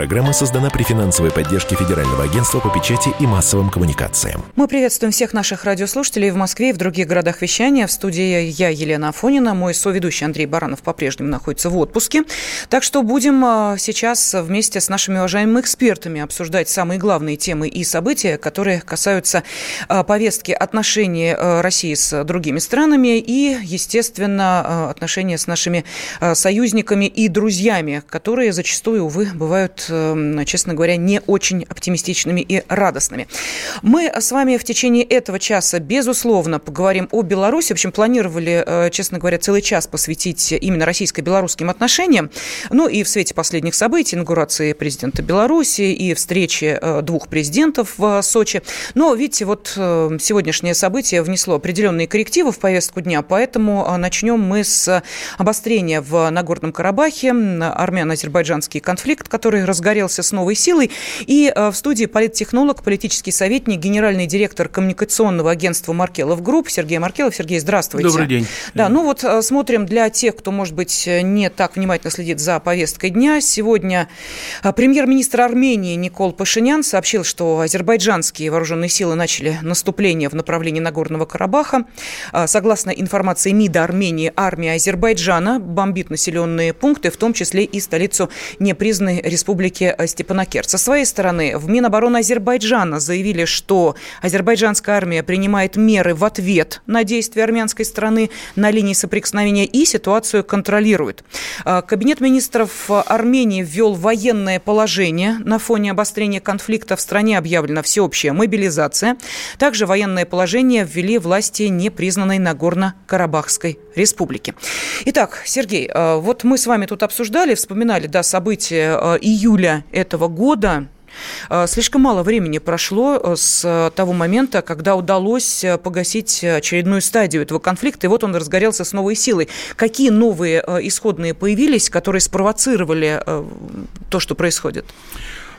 Программа создана при финансовой поддержке Федерального агентства по печати и массовым коммуникациям. Мы приветствуем всех наших радиослушателей в Москве и в других городах вещания. В студии я, Елена Афонина. Мой соведущий Андрей Баранов по-прежнему находится в отпуске. Так что будем а, сейчас вместе с нашими уважаемыми экспертами обсуждать самые главные темы и события, которые касаются а, повестки отношений а, России с другими странами и, естественно, отношения с нашими союзниками и друзьями, которые зачастую, увы, бывают честно говоря, не очень оптимистичными и радостными. Мы с вами в течение этого часа, безусловно, поговорим о Беларуси. В общем, планировали, э, честно говоря, целый час посвятить именно российско-белорусским отношениям. Ну и в свете последних событий, инаугурации президента Беларуси и встречи э, двух президентов в Сочи. Но, видите, вот э, сегодняшнее событие внесло определенные коррективы в повестку дня, поэтому начнем мы с обострения в Нагорном Карабахе, армяно-азербайджанский конфликт, который разгорелся с новой силой. И э, в студии политтехнолог, политический советник, генеральный директор коммуникационного агентства Маркелов Групп Сергей Маркелов. Сергей, здравствуйте. Добрый день. Да, ну вот э, смотрим для тех, кто, может быть, не так внимательно следит за повесткой дня. Сегодня э, премьер-министр Армении Никол Пашинян сообщил, что азербайджанские вооруженные силы начали наступление в направлении Нагорного Карабаха. Согласно информации МИДа Армении, армия Азербайджана бомбит населенные пункты, в том числе и столицу непризнанной республики Республики э, Степанакерт. Со своей стороны, в Минобороны Азербайджана заявили, что азербайджанская армия принимает меры в ответ на действия армянской страны на линии соприкосновения и ситуацию контролирует. Э, Кабинет министров Армении ввел военное положение. На фоне обострения конфликта в стране объявлена всеобщая мобилизация. Также военное положение ввели власти непризнанной Нагорно-Карабахской республики. Итак, Сергей, э, вот мы с вами тут обсуждали, вспоминали да, события июля июля этого года э, Слишком мало времени прошло э, с того момента, когда удалось э, погасить очередную стадию этого конфликта, и вот он разгорелся с новой силой. Какие новые исходные появились, которые спровоцировали то, что происходит?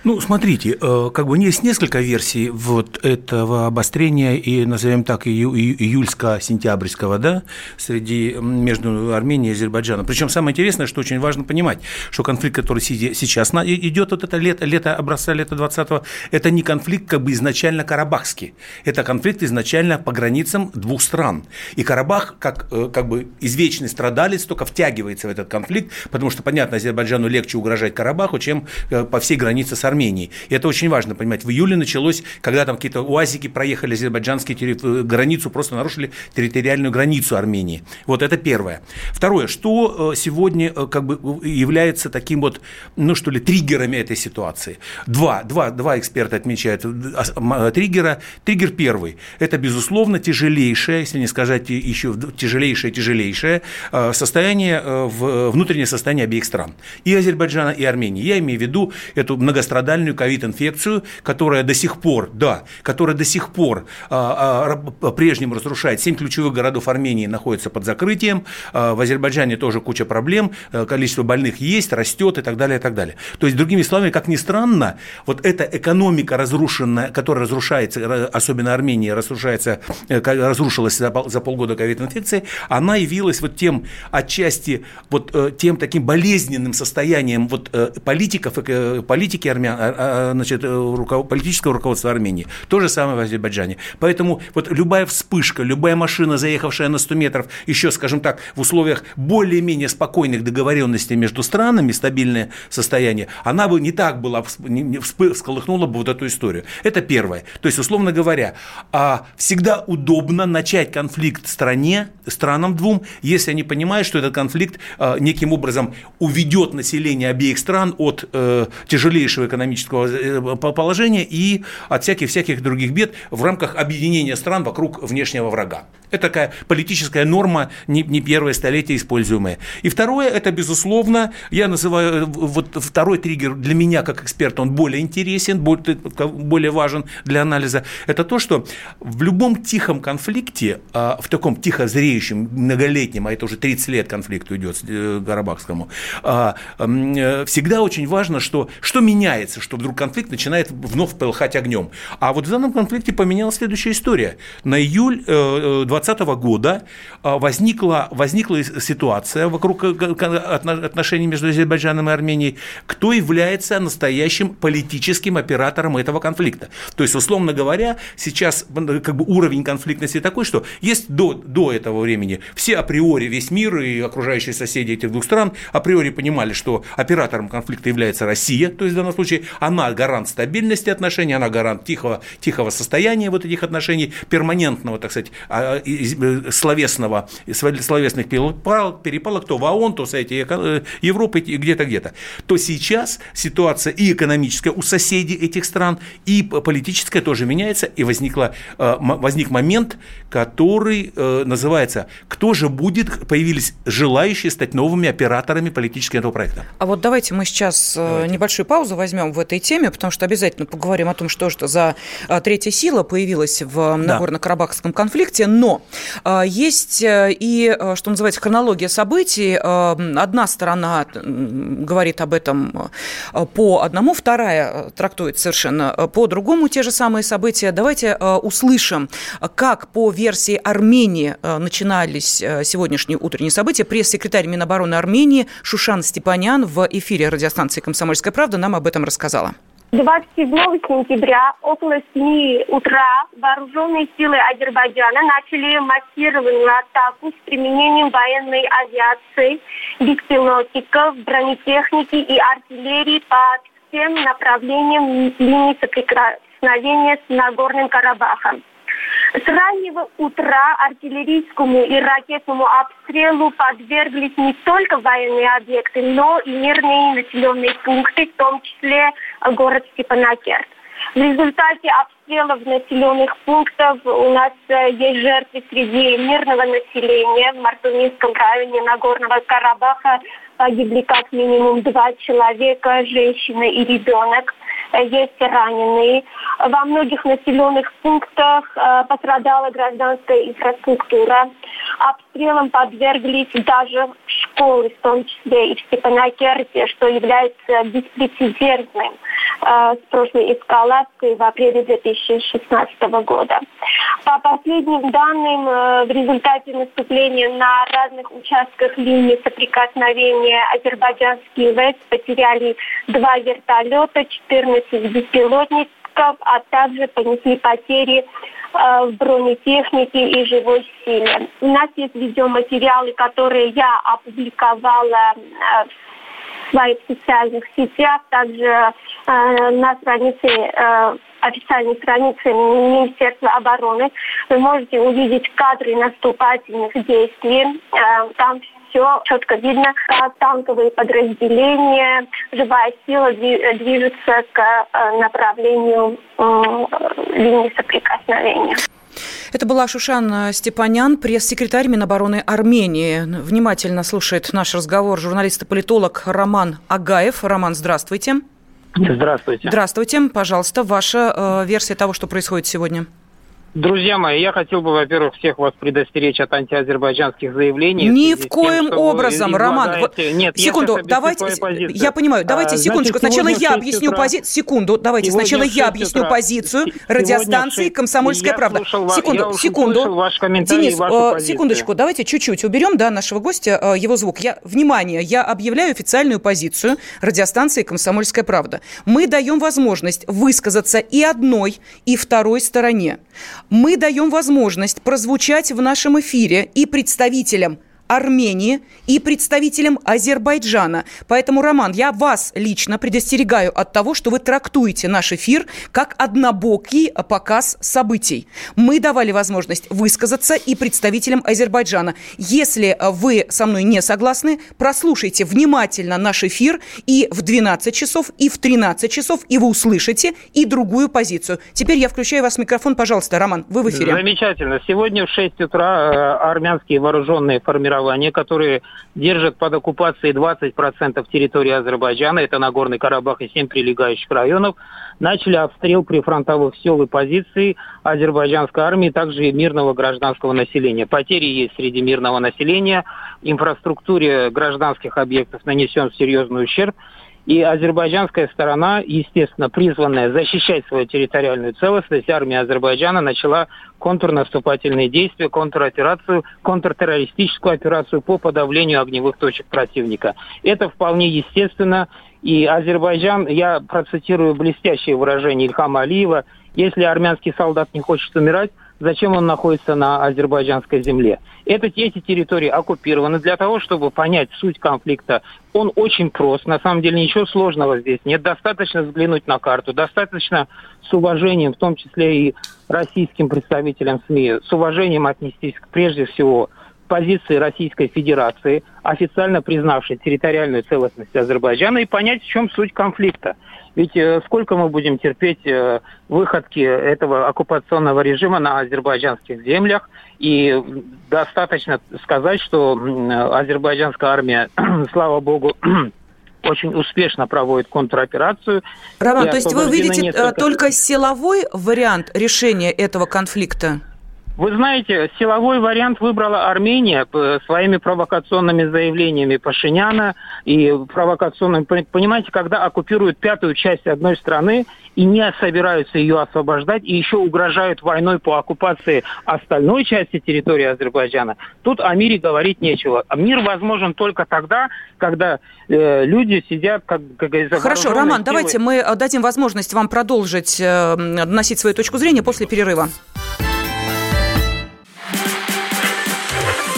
Ну, смотрите, э, как бы есть несколько версий вот этого обострения и, назовем так, июльско-сентябрьского, да, среди, между Арменией и Азербайджаном. Причем самое интересное, что очень важно понимать, что конфликт, который сейчас идет, вот это лето, лето образца лета 20-го, это не конфликт как бы изначально карабахский, это конфликт изначально по границам двух стран. И Карабах, как, э, как бы извечный страдалец, только втягивается в этот конфликт, потому что, понятно, Азербайджану легче угрожать Карабаху, чем э, по всей границе с Армении. И это очень важно понимать. В июле началось, когда там какие-то уазики проехали азербайджанские терри... границу, просто нарушили территориальную границу Армении. Вот это первое. Второе, что э, сегодня э, как бы является таким вот, ну что ли, триггерами этой ситуации? Два, два, два эксперта отмечают э, триггера. Триггер первый – это, безусловно, тяжелейшее, если не сказать еще тяжелейшее, тяжелейшее состояние, внутреннее состояние обеих стран. И Азербайджана, и Армении. Я имею в виду эту многострадальную многострадальную ковид-инфекцию, которая до сих пор, да, которая до сих пор а, а, по-прежнему разрушает. Семь ключевых городов Армении находятся под закрытием. А, в Азербайджане тоже куча проблем. А, количество больных есть, растет и так далее, и так далее. То есть, другими словами, как ни странно, вот эта экономика разрушенная, которая разрушается, особенно Армения разрушается, э, разрушилась за, полгода ковид-инфекции, она явилась вот тем отчасти вот э, тем таким болезненным состоянием вот э, политиков, политики армян, армян, а, а, значит, э, руков... политического руководства Армении. То же самое в Азербайджане. Поэтому вот любая вспышка, любая машина, заехавшая на 100 метров, еще, скажем так, в условиях более-менее спокойных договоренностей между странами, стабильное состояние, она бы не так была, не всколыхнула бы вот эту историю. Это первое. То есть, условно говоря, а, всегда удобно начать конфликт стране, странам двум, если они понимают, что этот конфликт неким образом уведет население обеих стран от э, тяжелейшего экономического экономического э, положения и от всяких-всяких других бед в рамках объединения стран вокруг внешнего врага. Это такая политическая норма, не, не первое столетие используемая. И второе, это, безусловно, я называю, вот второй триггер для меня, как эксперта, он более интересен, более, более важен для анализа. Это то, что в любом тихом конфликте, а, в таком тихо зреющем, многолетнем, а это уже 30 лет конфликту идет э, Карабахскому, а, э, всегда очень важно, что, что меняется, что вдруг конфликт начинает вновь полыхать огнем. А вот в данном конфликте поменялась следующая история. На июль 20 э, 2020 года а, возникла, возникла ситуация вокруг отношений между Азербайджаном и Арменией, кто является настоящим политическим оператором этого конфликта. То есть, условно говоря, сейчас как бы уровень конфликтности такой, что есть до, до этого времени все априори, весь мир и окружающие соседи этих двух стран априори понимали, что оператором конфликта является Россия, то есть в данном случае она гарант стабильности отношений, она гарант тихого, тихого состояния вот этих отношений, перманентного, так сказать, а, Э, словесного, словесных перепалок, то в ООН, то в Совете э, Европы, где-то, где-то, то сейчас ситуация и экономическая у соседей этих стран, и политическая тоже меняется, и возникла, э, возник момент, который называется «Кто же будет?» Появились желающие стать новыми операторами политического этого проекта. А вот давайте мы сейчас давайте. небольшую паузу возьмем в этой теме, потому что обязательно поговорим о том, что же за третья сила появилась в Нагорно-Карабахском конфликте, но а, есть э, и, э, что называется, хронология событий. Э, одна сторона говорит об этом по одному, вторая трактует совершенно по-другому те же самые события. Давайте услышим, как по версии Армении начинались сегодняшние утренние события. Пресс-секретарь Минобороны Армении Шушан Степанян в эфире радиостанции «Комсомольская правда» нам об этом рассказала. 27 сентября около 7 утра вооруженные силы Азербайджана начали массированную атаку с применением военной авиации, беспилотников, бронетехники и артиллерии по всем направлениям линии соприкосновения с Нагорным Карабахом. С раннего утра артиллерийскому и ракетному обстрелу подверглись не только военные объекты, но и мирные населенные пункты, в том числе город Степанакерт. В результате обстрелов населенных пунктов у нас э, есть жертвы среди мирного населения. В Мартунинском районе Нагорного Карабаха погибли как минимум два человека, женщина и ребенок есть раненые. Во многих населенных пунктах э, пострадала гражданская инфраструктура. Обстрелам подверглись даже школы, в том числе и в Степанакерте, что является беспрецедентным э, с прошлой эскалацией в апреле 2016 года. По последним данным, э, в результате наступления на разных участках линии соприкосновения азербайджанские ВЭС потеряли два вертолета, 14 беспилотников, а также понесли потери э, в бронетехнике и живой силе. У нас есть видеоматериалы, которые я опубликовала э, в своих социальных сетях, также э, на странице э, официальной странице Министерства обороны. Вы можете увидеть кадры наступательных действий. Э, там все четко видно, как танковые подразделения, живая сила движется к э, направлению линии соприкосновения. Это была Шушан Степанян, пресс-секретарь Минобороны Армении. Внимательно слушает наш разговор журналист и политолог Роман Агаев. Роман, здравствуйте. Здравствуйте. Здравствуйте. Пожалуйста, ваша э, версия того, что происходит сегодня. Друзья мои, я хотел бы, во-первых, всех вас предостеречь от антиазербайджанских заявлений. Ни в коем тем, образом, Роман. Нет, секунду, давайте. Я понимаю, давайте а, секундочку. Значит, сначала я объясню позицию. Секунду, давайте. Сначала я объясню позицию радиостанции «Комсомольская правда». Секунду, секунду. Ваш Денис, э, секундочку, давайте чуть-чуть уберем да, нашего гостя, э, его звук. Я, внимание, я объявляю официальную позицию радиостанции «Комсомольская правда». Мы даем возможность высказаться и одной, и второй стороне мы даем возможность прозвучать в нашем эфире и представителям Армении и представителем Азербайджана. Поэтому, Роман, я вас лично предостерегаю от того, что вы трактуете наш эфир как однобокий показ событий. Мы давали возможность высказаться и представителям Азербайджана. Если вы со мной не согласны, прослушайте внимательно наш эфир и в 12 часов, и в 13 часов, и вы услышите и другую позицию. Теперь я включаю вас в микрофон. Пожалуйста, Роман, вы в эфире. Замечательно. Сегодня в 6 утра э, армянские вооруженные формирования, которые держат под оккупацией 20% территории Азербайджана, это Нагорный Карабах и 7 прилегающих районов, начали обстрел прифронтовых сел и позиций азербайджанской армии, также и мирного гражданского населения. Потери есть среди мирного населения, инфраструктуре гражданских объектов нанесен серьезный ущерб. И азербайджанская сторона, естественно, призванная защищать свою территориальную целостность, армия Азербайджана начала контрнаступательные действия, контроперацию, контртеррористическую операцию по подавлению огневых точек противника. Это вполне естественно. И Азербайджан, я процитирую блестящее выражение Ильхама Алиева, если армянский солдат не хочет умирать, зачем он находится на азербайджанской земле. Это, эти территории оккупированы для того, чтобы понять суть конфликта. Он очень прост, на самом деле ничего сложного здесь нет. Достаточно взглянуть на карту, достаточно с уважением, в том числе и российским представителям СМИ, с уважением отнестись прежде всего позиции Российской Федерации, официально признавшей территориальную целостность Азербайджана, и понять, в чем суть конфликта. Ведь э, сколько мы будем терпеть э, выходки этого оккупационного режима на азербайджанских землях, и достаточно сказать, что азербайджанская армия, слава богу, очень успешно проводит контроперацию. Роман, то есть вы видите э, несколько... только силовой вариант решения этого конфликта? Вы знаете, силовой вариант выбрала Армения своими провокационными заявлениями Пашиняна и провокационными... Понимаете, когда оккупируют пятую часть одной страны и не собираются ее освобождать, и еще угрожают войной по оккупации остальной части территории Азербайджана, тут о мире говорить нечего. А мир возможен только тогда, когда э, люди сидят, как, как говорится, Хорошо, Роман, силой. давайте мы дадим возможность вам продолжить э, доносить свою точку зрения после перерыва.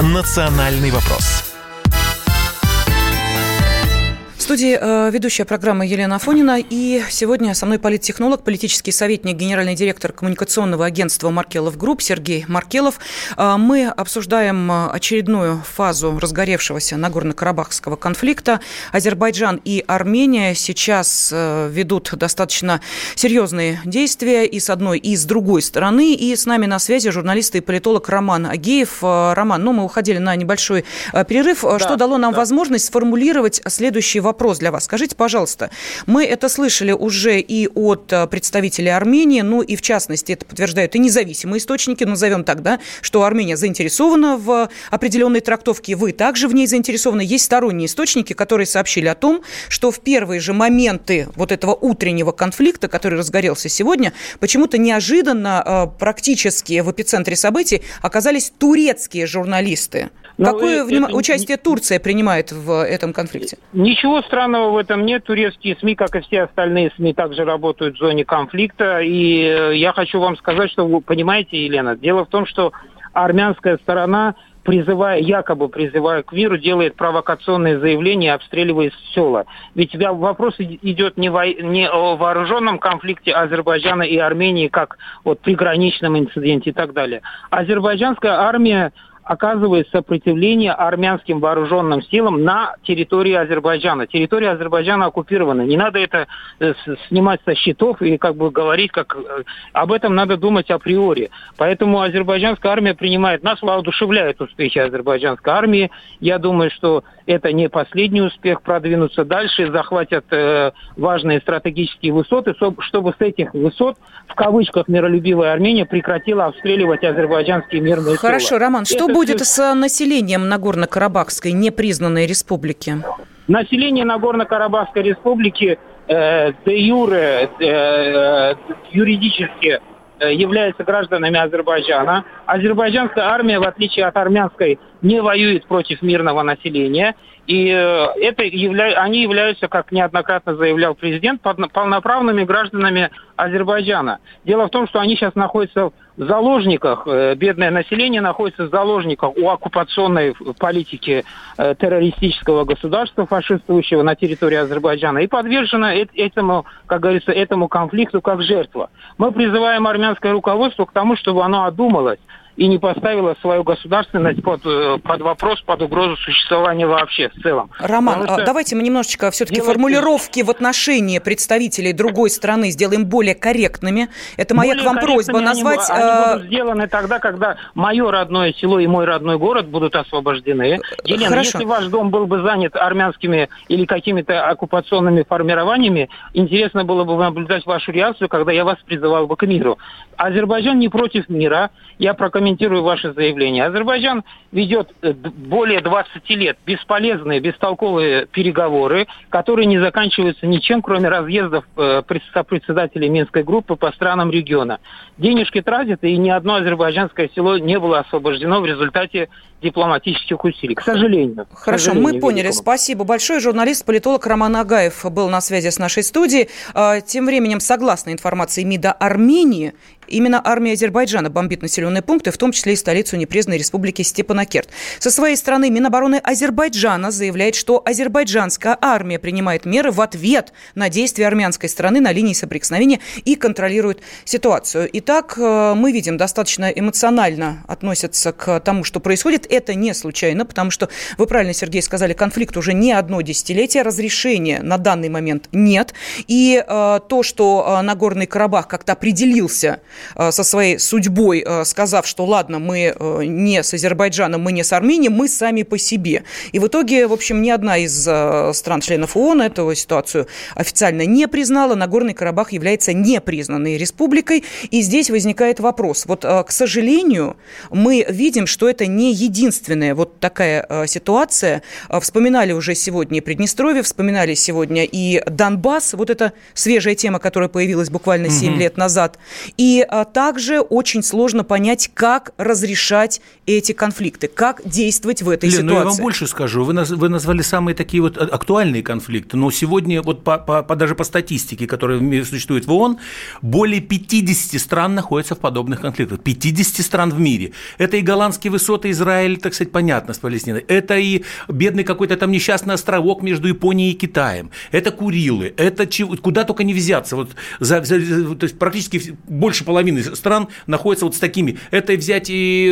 «Национальный вопрос» студии э, ведущая программы Елена Афонина. И сегодня со мной политтехнолог, политический советник, генеральный директор коммуникационного агентства «Маркелов Групп» Сергей Маркелов. Э, мы обсуждаем э, очередную фазу разгоревшегося Нагорно-Карабахского конфликта. Азербайджан и Армения сейчас ведут достаточно серьезные действия и с одной, и с другой стороны. И с нами на связи журналист и политолог Роман Агеев. Роман, ну мы уходили на небольшой перерыв, да, что дало нам да. возможность сформулировать следующий вопрос вопрос для вас. Скажите, пожалуйста, мы это слышали уже и от э, представителей Армении, ну и в частности это подтверждают и независимые источники, назовем так, да, что Армения заинтересована в определенной трактовке, вы также в ней заинтересованы. Есть сторонние источники, которые сообщили о том, что в первые же моменты вот этого утреннего конфликта, который разгорелся сегодня, почему-то неожиданно э, практически в эпицентре событий оказались турецкие журналисты. Но Какое это, участие Турция принимает в этом конфликте? Ничего странного в этом нет. Турецкие СМИ, как и все остальные СМИ, также работают в зоне конфликта. И э, я хочу вам сказать, что вы понимаете, Елена, дело в том, что армянская сторона призывая, якобы призывая к миру, делает провокационные заявления, обстреливая села. Ведь вопрос идет не, во, не о вооруженном конфликте Азербайджана и Армении, как вот приграничном инциденте и так далее. Азербайджанская армия оказывает сопротивление армянским вооруженным силам на территории Азербайджана. Территория Азербайджана оккупирована. Не надо это э, снимать со счетов и как бы говорить, как э, об этом надо думать априори. Поэтому азербайджанская армия принимает, нас воодушевляют успехи азербайджанской армии. Я думаю, что это не последний успех, продвинуться дальше, захватят э, важные стратегические высоты, чтобы с этих высот, в кавычках, миролюбивая Армения прекратила обстреливать азербайджанские мирные силы. Хорошо, Роман, что это будет с населением Нагорно-Карабахской непризнанной республики? Население Нагорно-Карабахской республики э, де юре, э, э, юридически э, являются гражданами Азербайджана. Азербайджанская армия, в отличие от армянской, не воюет против мирного населения. И э, это явля... они являются, как неоднократно заявлял президент, полноправными гражданами Азербайджана. Дело в том, что они сейчас находятся в заложниках, э, бедное население находится в заложниках у оккупационной политики э, террористического государства, фашистующего на территории Азербайджана, и подвержено этому, как говорится, этому конфликту как жертва. Мы призываем армянское руководство к тому, чтобы оно одумалось и не поставила свою государственность под, э, под вопрос, под угрозу существования вообще в целом. Роман, что... давайте мы немножечко все-таки делать... формулировки в отношении представителей другой страны сделаем более корректными. Это моя более к вам просьба назвать... Они, они будут сделаны тогда, когда мое родное село и мой родной город будут освобождены. Елена, Хорошо. если ваш дом был бы занят армянскими или какими-то оккупационными формированиями, интересно было бы наблюдать вашу реакцию, когда я вас призывал бы к миру. Азербайджан не против мира. Я прокомментирую ваше заявление. Азербайджан ведет э, более 20 лет бесполезные, бестолковые переговоры, которые не заканчиваются ничем, кроме разъездов э, председателей Минской группы по странам региона. Денежки тратят, и ни одно азербайджанское село не было освобождено в результате дипломатических усилий, к сожалению. Хорошо, к сожалению, мы поняли. Великому. Спасибо большое. Журналист-политолог Роман Агаев был на связи с нашей студией. А, тем временем, согласно информации МИДа Армении, Именно армия Азербайджана бомбит населенные пункты, в том числе и столицу непризнанной республики Степанакерт. Со своей стороны Минобороны Азербайджана заявляет, что азербайджанская армия принимает меры в ответ на действия армянской стороны на линии соприкосновения и контролирует ситуацию. Итак, э, мы видим, достаточно эмоционально относятся к тому, что происходит. Это не случайно, потому что, вы правильно, Сергей, сказали, конфликт уже не одно десятилетие, разрешения на данный момент нет. И э, то, что э, Нагорный Карабах как-то определился со своей судьбой, э, сказав, что ладно, мы э, не с Азербайджаном, мы не с Арменией, мы сами по себе. И в итоге, в общем, ни одна из стран-членов ООН эту ситуацию официально не признала. Нагорный Карабах является непризнанной республикой. И здесь возникает вопрос. Вот, к сожалению, мы видим, что это не единственная вот такая ситуация. Вспоминали уже сегодня Приднестровье, вспоминали сегодня и Донбасс. Вот это свежая тема, которая появилась буквально 7 угу. лет назад. И также очень сложно понять, как разрешать эти конфликты, как действовать в этой Лен, ситуации. Ну я вам больше скажу. Вы, наз, вы назвали самые такие вот актуальные конфликты, но сегодня вот по, по, по, даже по статистике, которая существует в ООН, более 50 стран находятся в подобных конфликтах. 50 стран в мире. Это и голландские высоты, Израиль, так сказать, понятно, с Палестиной. Это и бедный какой-то там несчастный островок между Японией и Китаем. Это Курилы. Это чего, куда только не взяться. Вот за, за, то есть практически больше половины половины стран находятся вот с такими. Это взять и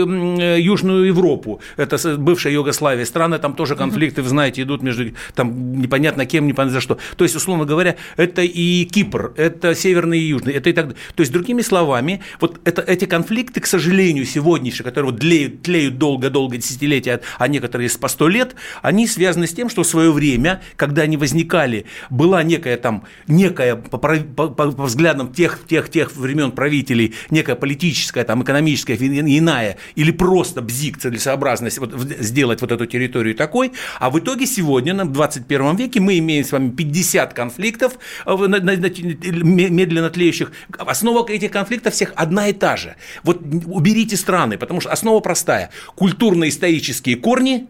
Южную Европу, это бывшая Югославия, страны, там тоже конфликты, вы знаете, идут между там непонятно кем, непонятно за что. То есть, условно говоря, это и Кипр, это Северный и Южный, это и так То есть, другими словами, вот это, эти конфликты, к сожалению, сегодняшние, которые вот тлеют, тлеют долго-долго, десятилетия, а некоторые по сто лет, они связаны с тем, что в свое время, когда они возникали, была некая там, некая по, по, по взглядам тех, тех, тех времен правителей, или некая политическая, там, экономическая, иная, или просто бзик, целесообразность вот, сделать вот эту территорию такой, а в итоге сегодня, в 21 веке, мы имеем с вами 50 конфликтов э, медленно тлеющих. Основа этих конфликтов всех одна и та же. Вот уберите страны, потому что основа простая. Культурно-исторические корни,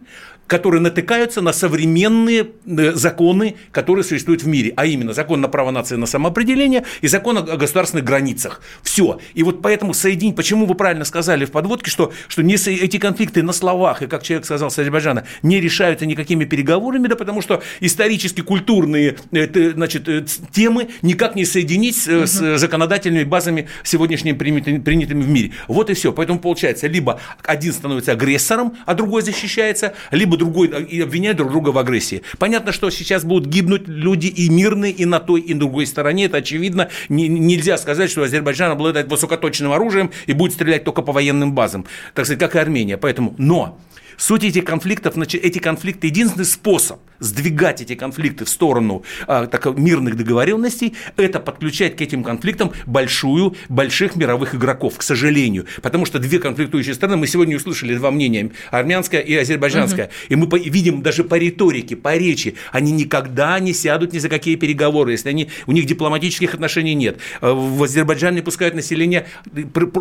которые натыкаются на современные э, законы, которые существуют в мире, а именно закон на право нации на самоопределение и закон о государственных границах. Все. И вот поэтому соединить, почему вы правильно сказали в подводке, что, что не эти конфликты на словах, и как человек сказал с Азербайджана, не решаются никакими переговорами, да потому что исторически культурные это, значит, э, темы никак не соединить с, угу. с законодательными базами сегодняшними принятыми в мире. Вот и все. Поэтому получается, либо один становится агрессором, а другой защищается, либо другой и обвиняют друг друга в агрессии. Понятно, что сейчас будут гибнуть люди и мирные, и на той, и на другой стороне. Это очевидно. Не, нельзя сказать, что Азербайджан обладает высокоточным оружием и будет стрелять только по военным базам, так сказать, как и Армения. Поэтому, но Суть этих конфликтов, эти конфликты, единственный способ сдвигать эти конфликты в сторону а, так, мирных договоренностей, это подключать к этим конфликтам большую, больших мировых игроков, к сожалению. Потому что две конфликтующие страны, мы сегодня услышали два мнения, армянская и азербайджанская, угу. и мы видим даже по риторике, по речи, они никогда не сядут ни за какие переговоры, если они, у них дипломатических отношений нет. А, в Азербайджане пускают население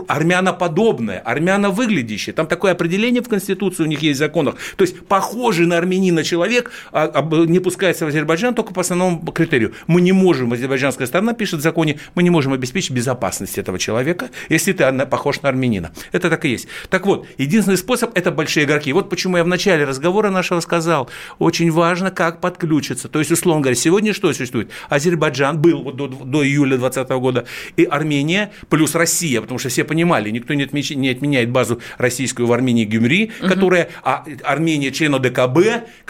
армяноподобное, армяновыглядящее. Там такое определение в Конституции у них есть законах. То есть похожий на армянина человек а, не пускается в Азербайджан только по основному критерию. Мы не можем, азербайджанская сторона пишет в законе, мы не можем обеспечить безопасность этого человека, если ты похож на армянина. Это так и есть. Так вот, единственный способ – это большие игроки. Вот почему я в начале разговора нашего сказал, очень важно, как подключиться. То есть, условно говоря, сегодня что существует? Азербайджан был вот до, до июля 2020 года, и Армения плюс Россия, потому что все понимали, никто не, отмеч, не отменяет базу российскую в Армении Гюмри, угу. которая а Армения член ОДКБ,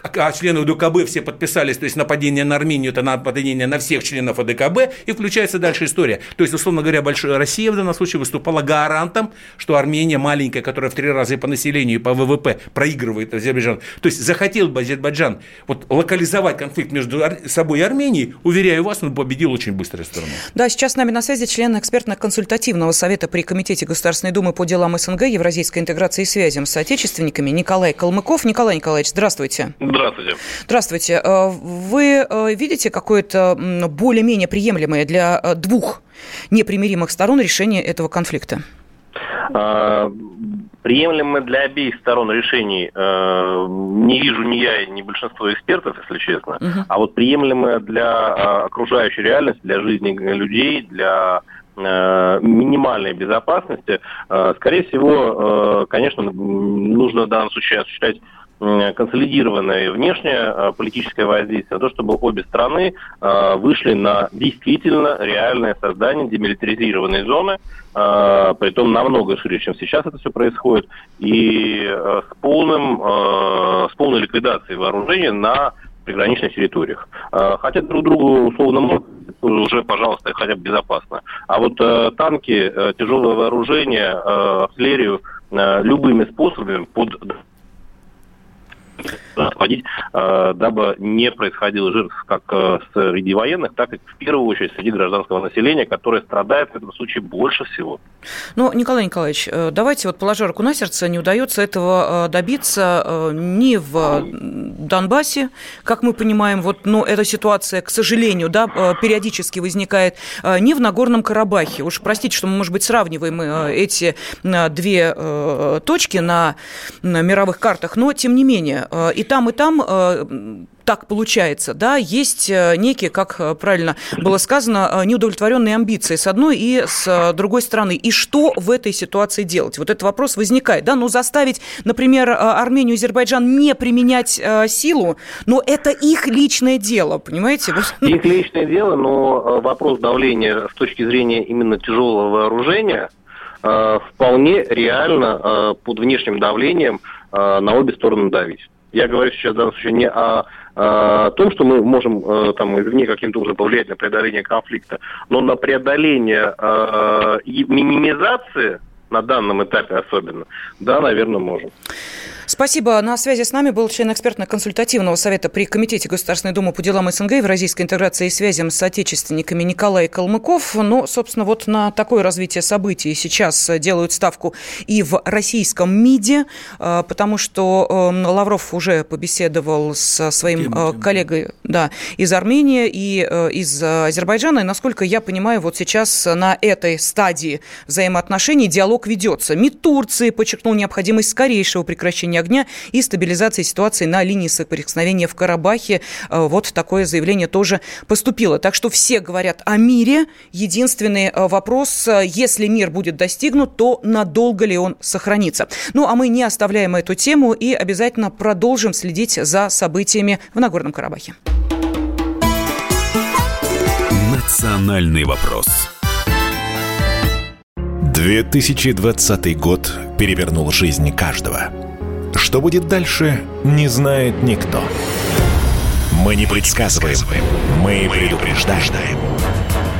а члены ОДКБ все подписались, то есть нападение на Армению – это нападение на всех членов ОДКБ, и включается дальше история. То есть, условно говоря, большая Россия в данном случае выступала гарантом, что Армения маленькая, которая в три раза и по населению, и по ВВП проигрывает Азербайджан. То есть, захотел бы Азербайджан вот, локализовать конфликт между собой и Арменией, уверяю вас, он победил очень быстрой стороной. Да, сейчас с нами на связи член экспертно-консультативного совета при Комитете Государственной Думы по делам СНГ, Евразийской интеграции и связям с отечественниками Николай Калмыков. Николай Николаевич, здравствуйте. Здравствуйте. Здравствуйте. Э, вы э, видите какое-то более-менее приемлемое для э, двух непримиримых сторон решение этого конфликта? А, приемлемое для обеих сторон решений не вижу ни я, ни большинство экспертов, если честно. Угу. А вот приемлемое для окружающей реальности, для жизни людей, для минимальной безопасности, скорее всего, конечно, нужно в данном случае осуществлять консолидированное внешнее э, политическое воздействие, то, чтобы обе страны э, вышли на действительно реальное создание демилитаризированной зоны, э, при том намного шире, чем сейчас это все происходит, и с, полным, с полной ликвидацией вооружения на приграничных территориях. Хотя друг другу условно могут уже, пожалуйста, хотя бы безопасно. А вот танки, э, тяжелое вооружение, артиллерию любыми способами под э, дабы не происходило жертв как э, среди военных, так и в первую очередь среди гражданского населения, которое страдает в этом случае больше всего. Ну, Николай Николаевич, э, давайте вот положа руку на сердце, не удается этого добиться ни в Донбассе, как мы понимаем, вот, но эта ситуация, к сожалению, да, периодически возникает, ни в Нагорном Карабахе. Уж простите, что мы, может быть, сравниваем эти две точки на мировых картах, но тем не менее, Э, и там, и там э, так получается, да, есть э, некие, как правильно было сказано, неудовлетворенные амбиции с одной и с другой стороны. И что в этой ситуации делать? Вот этот вопрос возникает, да, ну заставить, например, Армению и Азербайджан не применять силу, но это их личное дело, понимаете? Их личное дело, но вопрос давления с точки зрения именно тяжелого вооружения вполне реально под внешним давлением на обе стороны давить. Я говорю сейчас в данном случае не о, о том, что мы можем э, там извне каким-то образом повлиять на преодоление конфликта, но на преодоление э, минимизации на данном этапе особенно, да, наверное, можем. Спасибо. На связи с нами был член экспертно-консультативного совета при Комитете Государственной Думы по делам СНГ, Евразийской интеграции и связям с отечественниками Николай Калмыков. Но, собственно, вот на такое развитие событий сейчас делают ставку и в российском МИДе, а, потому что эм, Лавров уже побеседовал со своим э, коллегой да, из Армении и э, из Азербайджана. И, насколько я понимаю, вот сейчас на этой стадии взаимоотношений диалог диалог ведется. МИД Турции подчеркнул необходимость скорейшего прекращения огня и стабилизации ситуации на линии соприкосновения в Карабахе. Э, вот такое заявление тоже поступило. Так что все говорят о мире. Единственный э, вопрос, э, если мир будет достигнут, то надолго ли он сохранится? Ну, а мы не оставляем эту тему и обязательно продолжим следить за событиями в Нагорном Карабахе. Национальный вопрос. 2020 год перевернул жизнь каждого. Что будет дальше, не знает никто. Мы не предсказываем, мы предупреждаем.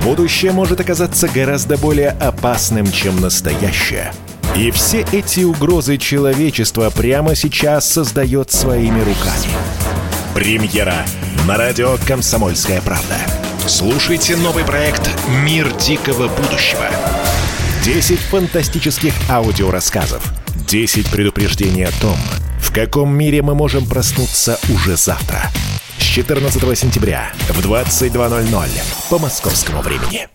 Будущее может оказаться гораздо более опасным, чем настоящее. И все эти угрозы человечества прямо сейчас создает своими руками. Премьера на радио «Комсомольская правда». Слушайте новый проект «Мир дикого будущего». 10 фантастических аудиорассказов. 10 предупреждений о том, в каком мире мы можем проснуться уже завтра. С 14 сентября в 22.00 по московскому времени.